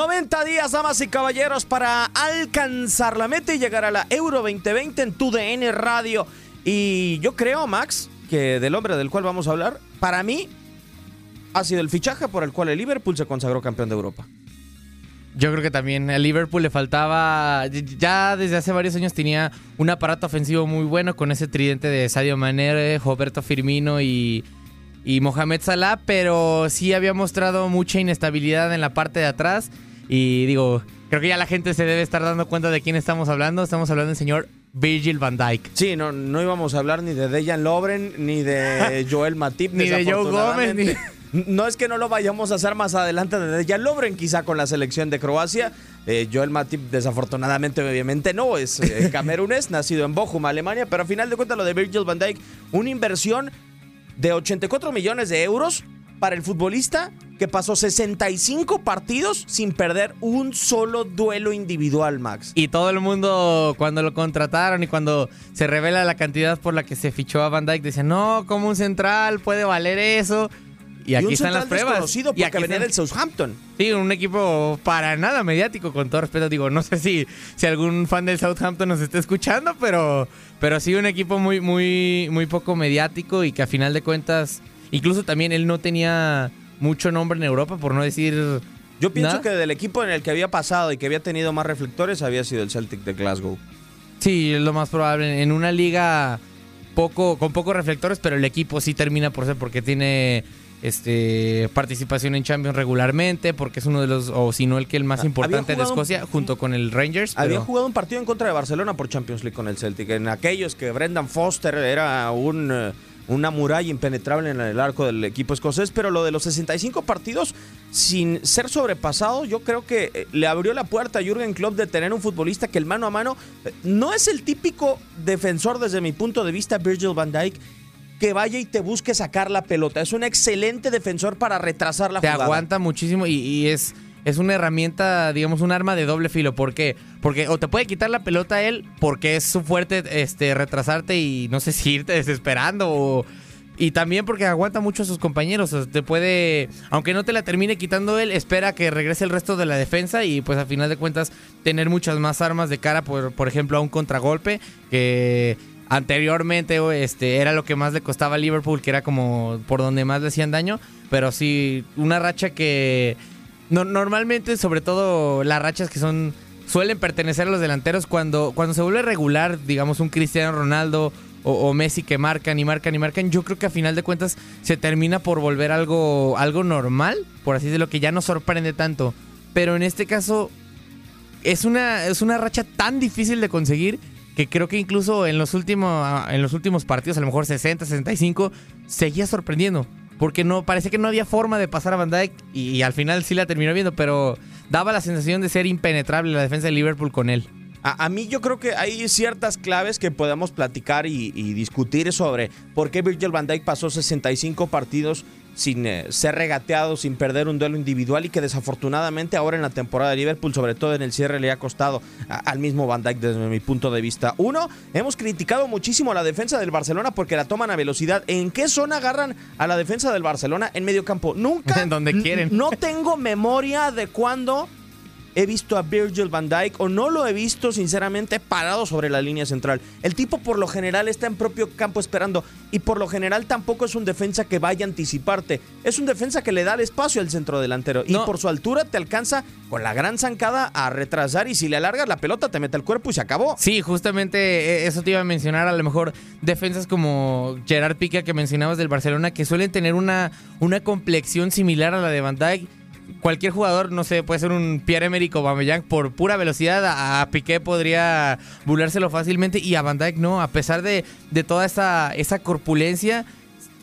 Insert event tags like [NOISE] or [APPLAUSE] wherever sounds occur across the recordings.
¡90 días, damas y caballeros, para alcanzar la meta y llegar a la Euro 2020 en tu DN Radio. Y yo creo, Max, que del hombre del cual vamos a hablar, para mí ha sido el fichaje por el cual el Liverpool se consagró campeón de Europa. Yo creo que también a Liverpool le faltaba, ya desde hace varios años tenía un aparato ofensivo muy bueno con ese tridente de Sadio Mané, Roberto Firmino y, y Mohamed Salah, pero sí había mostrado mucha inestabilidad en la parte de atrás y digo, creo que ya la gente se debe estar dando cuenta de quién estamos hablando, estamos hablando del señor Virgil van Dijk. Sí, no, no íbamos a hablar ni de Dejan Lovren, ni de [LAUGHS] Joel Matip, Ni de Joe Gómez, ni-. No es que no lo vayamos a hacer más adelante de Dejan Lovren, quizá con la selección de Croacia. Eh, Joel Matip, desafortunadamente, obviamente no, es eh, [LAUGHS] camerunés, nacido en Bochum, Alemania, pero a final de cuentas lo de Virgil van Dijk, una inversión de 84 millones de euros para el futbolista que pasó 65 partidos sin perder un solo duelo individual, Max. Y todo el mundo, cuando lo contrataron y cuando se revela la cantidad por la que se fichó a Van Dyke, dice, no, como un central puede valer eso. Y aquí están las pruebas. desconocido Y aquí venía están- del Southampton. Sí, un equipo para nada mediático, con todo respeto. Digo, no sé si, si algún fan del Southampton nos está escuchando, pero, pero sí un equipo muy, muy, muy poco mediático y que a final de cuentas, incluso también él no tenía mucho nombre en Europa, por no decir... Yo pienso nada. que del equipo en el que había pasado y que había tenido más reflectores había sido el Celtic de Glasgow. Sí, es lo más probable. En una liga poco, con pocos reflectores, pero el equipo sí termina por ser porque tiene este participación en Champions regularmente, porque es uno de los, o si no el que el más Ah, importante de Escocia, junto con el Rangers. Había pero- jugado un partido en contra de Barcelona por Champions League con el Celtic. En aquellos que Brendan Foster era un, eh, una muralla impenetrable en el arco del equipo escocés, pero lo de los 65 partidos sin ser sobrepasado, yo creo que eh, le abrió la puerta a Jürgen Klopp de tener un futbolista que el mano a mano eh, no es el típico defensor desde mi punto de vista, Virgil van Dijk, que vaya y te busque sacar la pelota. Es un excelente defensor para retrasar la te jugada. aguanta muchísimo y, y es, es una herramienta, digamos, un arma de doble filo. ¿Por qué? Porque o te puede quitar la pelota a él porque es su fuerte este, retrasarte y no sé [LAUGHS] si irte desesperando. Y también porque aguanta mucho a sus compañeros. Te puede, aunque no te la termine quitando él, espera que regrese el resto de la defensa y pues a final de cuentas tener muchas más armas de cara, por, por ejemplo, a un contragolpe que anteriormente este, era lo que más le costaba a Liverpool, que era como por donde más le hacían daño. Pero sí, una racha que no- normalmente, sobre todo las rachas que son suelen pertenecer a los delanteros cuando, cuando se vuelve regular, digamos, un Cristiano Ronaldo o, o Messi que marcan y marcan y marcan, yo creo que a final de cuentas se termina por volver algo, algo normal, por así decirlo, que ya no sorprende tanto. Pero en este caso es una, es una racha tan difícil de conseguir que creo que incluso en los últimos, en los últimos partidos, a lo mejor 60, 65, seguía sorprendiendo. Porque no, parece que no había forma de pasar a Van Dijk y, al final sí la terminó viendo, pero daba la sensación de ser impenetrable la defensa de Liverpool con él. A, a mí yo creo que hay ciertas claves que podemos platicar y, y discutir sobre por qué Virgil van Dijk pasó 65 partidos sin eh, ser regateado, sin perder un duelo individual y que desafortunadamente ahora en la temporada de Liverpool, sobre todo en el cierre, le ha costado a- al mismo Van Dijk desde mi punto de vista. Uno, hemos criticado muchísimo a la defensa del Barcelona porque la toman a velocidad. ¿En qué zona agarran a la defensa del Barcelona? En medio campo. Nunca. [LAUGHS] Donde n- quieren. No tengo memoria de cuándo he visto a Virgil van Dijk o no lo he visto sinceramente parado sobre la línea central. El tipo por lo general está en propio campo esperando y por lo general tampoco es un defensa que vaya a anticiparte. Es un defensa que le da el espacio al centro delantero y por su altura te alcanza con la gran zancada a retrasar y si le alargas la pelota te mete el cuerpo y se acabó. Sí, justamente eh, eso te iba a mencionar. A lo mejor defensas como Gerard Piqué que mencionabas del Barcelona, que suelen tener una, una complexión similar a la de Van Dijk. Cualquier jugador, no sé, puede ser un Pierre-Emerick Aubameyang por pura velocidad, a, Piqué podría burlárselo fácilmente y a Van Dijk no, a pesar de, de toda esa, esa corpulencia,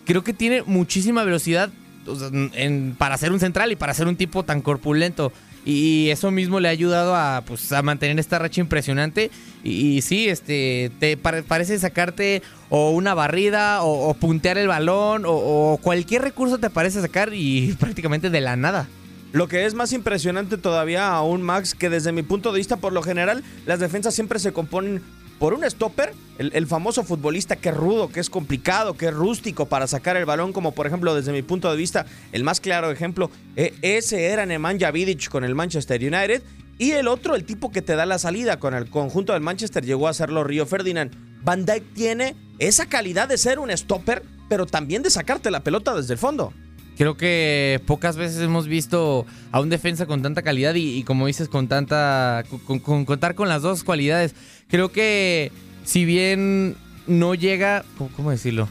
creo que tiene muchísima velocidad para ser un central y para ser un tipo tan corpulento. Y eso mismo le ha ayudado a, pues, a mantener esta racha impresionante. Y, sí, este, te pare- parece sacarte o una barrida o, o puntear el balón o, o cualquier recurso te parece sacar y [LAUGHS] prácticamente de la nada. Lo que es más impresionante todavía aún, Max, que desde mi punto de vista, por lo general, las defensas siempre se componen por un stopper, el, famoso futbolista que es rudo, que es complicado, que es rústico para sacar el balón, como por ejemplo, desde mi punto de vista, el más claro ejemplo, eh, ese era Nemanja Vidic con el Manchester United, y el otro, el tipo que te da la salida con el conjunto del Manchester, llegó a serlo Río Ferdinand. Van Dijk tiene esa calidad de ser un stopper, pero también de sacarte la pelota desde el fondo. Creo que pocas veces hemos visto a un defensa con tanta calidad y, como dices, con tanta. Con, con contar con las dos cualidades. Creo que si bien no llega. ¿Cómo, decirlo?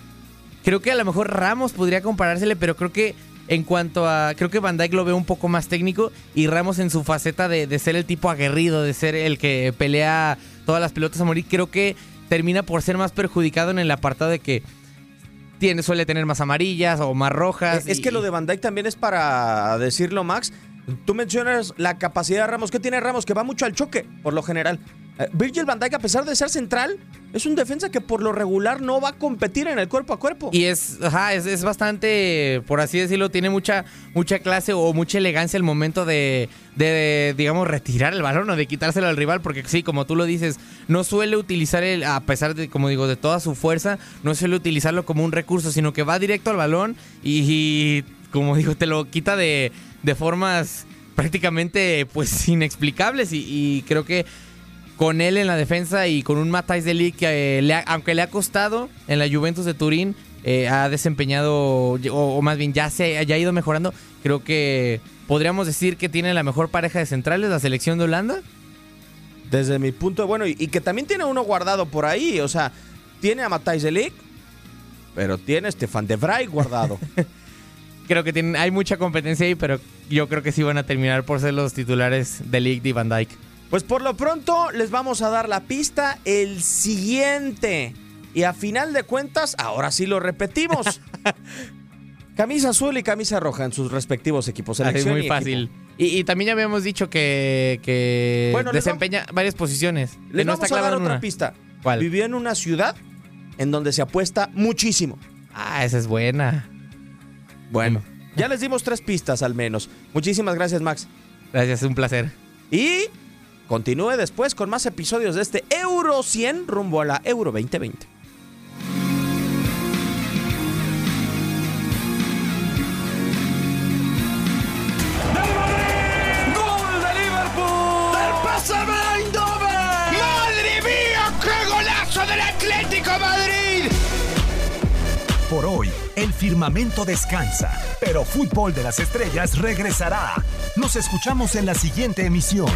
Creo que a lo mejor Ramos podría comparársele, pero creo que en cuanto a. Creo que Van Dijk lo ve un poco más técnico y Ramos en su faceta de ser el tipo aguerrido, de ser el que pelea todas las pelotas a morir, creo que termina por ser más perjudicado en el apartado de que. Tiene, suele tener más amarillas o más rojas. Es y- que lo de Van Dijk también es para decirlo, Max. Tú mencionas la capacidad de Ramos. ¿Qué tiene Ramos? Que va mucho al choque, por lo general. Eh, Virgil Van Dijk, a pesar de ser central, es un defensa que por lo regular no va a competir en el cuerpo a cuerpo. Y es, ajá, es, es bastante, por así decirlo, tiene mucha, mucha clase o mucha elegancia el momento de, de, digamos, retirar el balón o de quitárselo al rival, porque sí, como tú lo dices, no suele utilizar el, a pesar de, como digo, de toda su fuerza, no suele utilizarlo como un recurso, sino que va directo al balón y, y, como digo, te lo quita de, de formas prácticamente, pues, inexplicables y, y creo que con él en la defensa y con un Matthijs de Ligt que eh, le ha- aunque le ha costado en la Juventus de Turín, eh, ha desempeñado, o, o más bien ya se ya ha ido mejorando. Creo que podríamos decir que tiene la mejor pareja de centrales, la selección de Holanda. Desde mi punto de bueno, y, y que también tiene uno guardado por ahí. O sea, tiene a Matthijs de Ligt, pero tiene a Stefan de Vrij guardado. [LAUGHS] Creo que tienen, hay mucha competencia ahí, pero yo creo que sí van a terminar por ser los titulares de Ligt y Van Dijk. Pues por lo pronto les vamos a dar la pista el siguiente. Y a final de cuentas, ahora sí lo repetimos. [LAUGHS] camisa azul y camisa roja en sus respectivos equipos. Selección muy y fácil. equipo. Y, y también ya habíamos dicho que, que Bueno, desempeña varias posiciones. Les no vamos a dar otra una. pista. ¿Cuál? Vivió en una ciudad en donde se apuesta muchísimo. Ah, esa es buena. Bueno, ya les dimos tres pistas al menos. Muchísimas gracias, Max. Gracias, un placer. Y continúe después con más episodios de este Euro 100 rumbo a la Euro 2020. ¡Gol de Liverpool! ¡Del PSV Eindhoven! ¡Madre mía! ¡Qué golazo del Atlético Madrid! Por hoy, el firmamento descansa, pero Fútbol de las Estrellas regresará. Nos escuchamos en la siguiente emisión.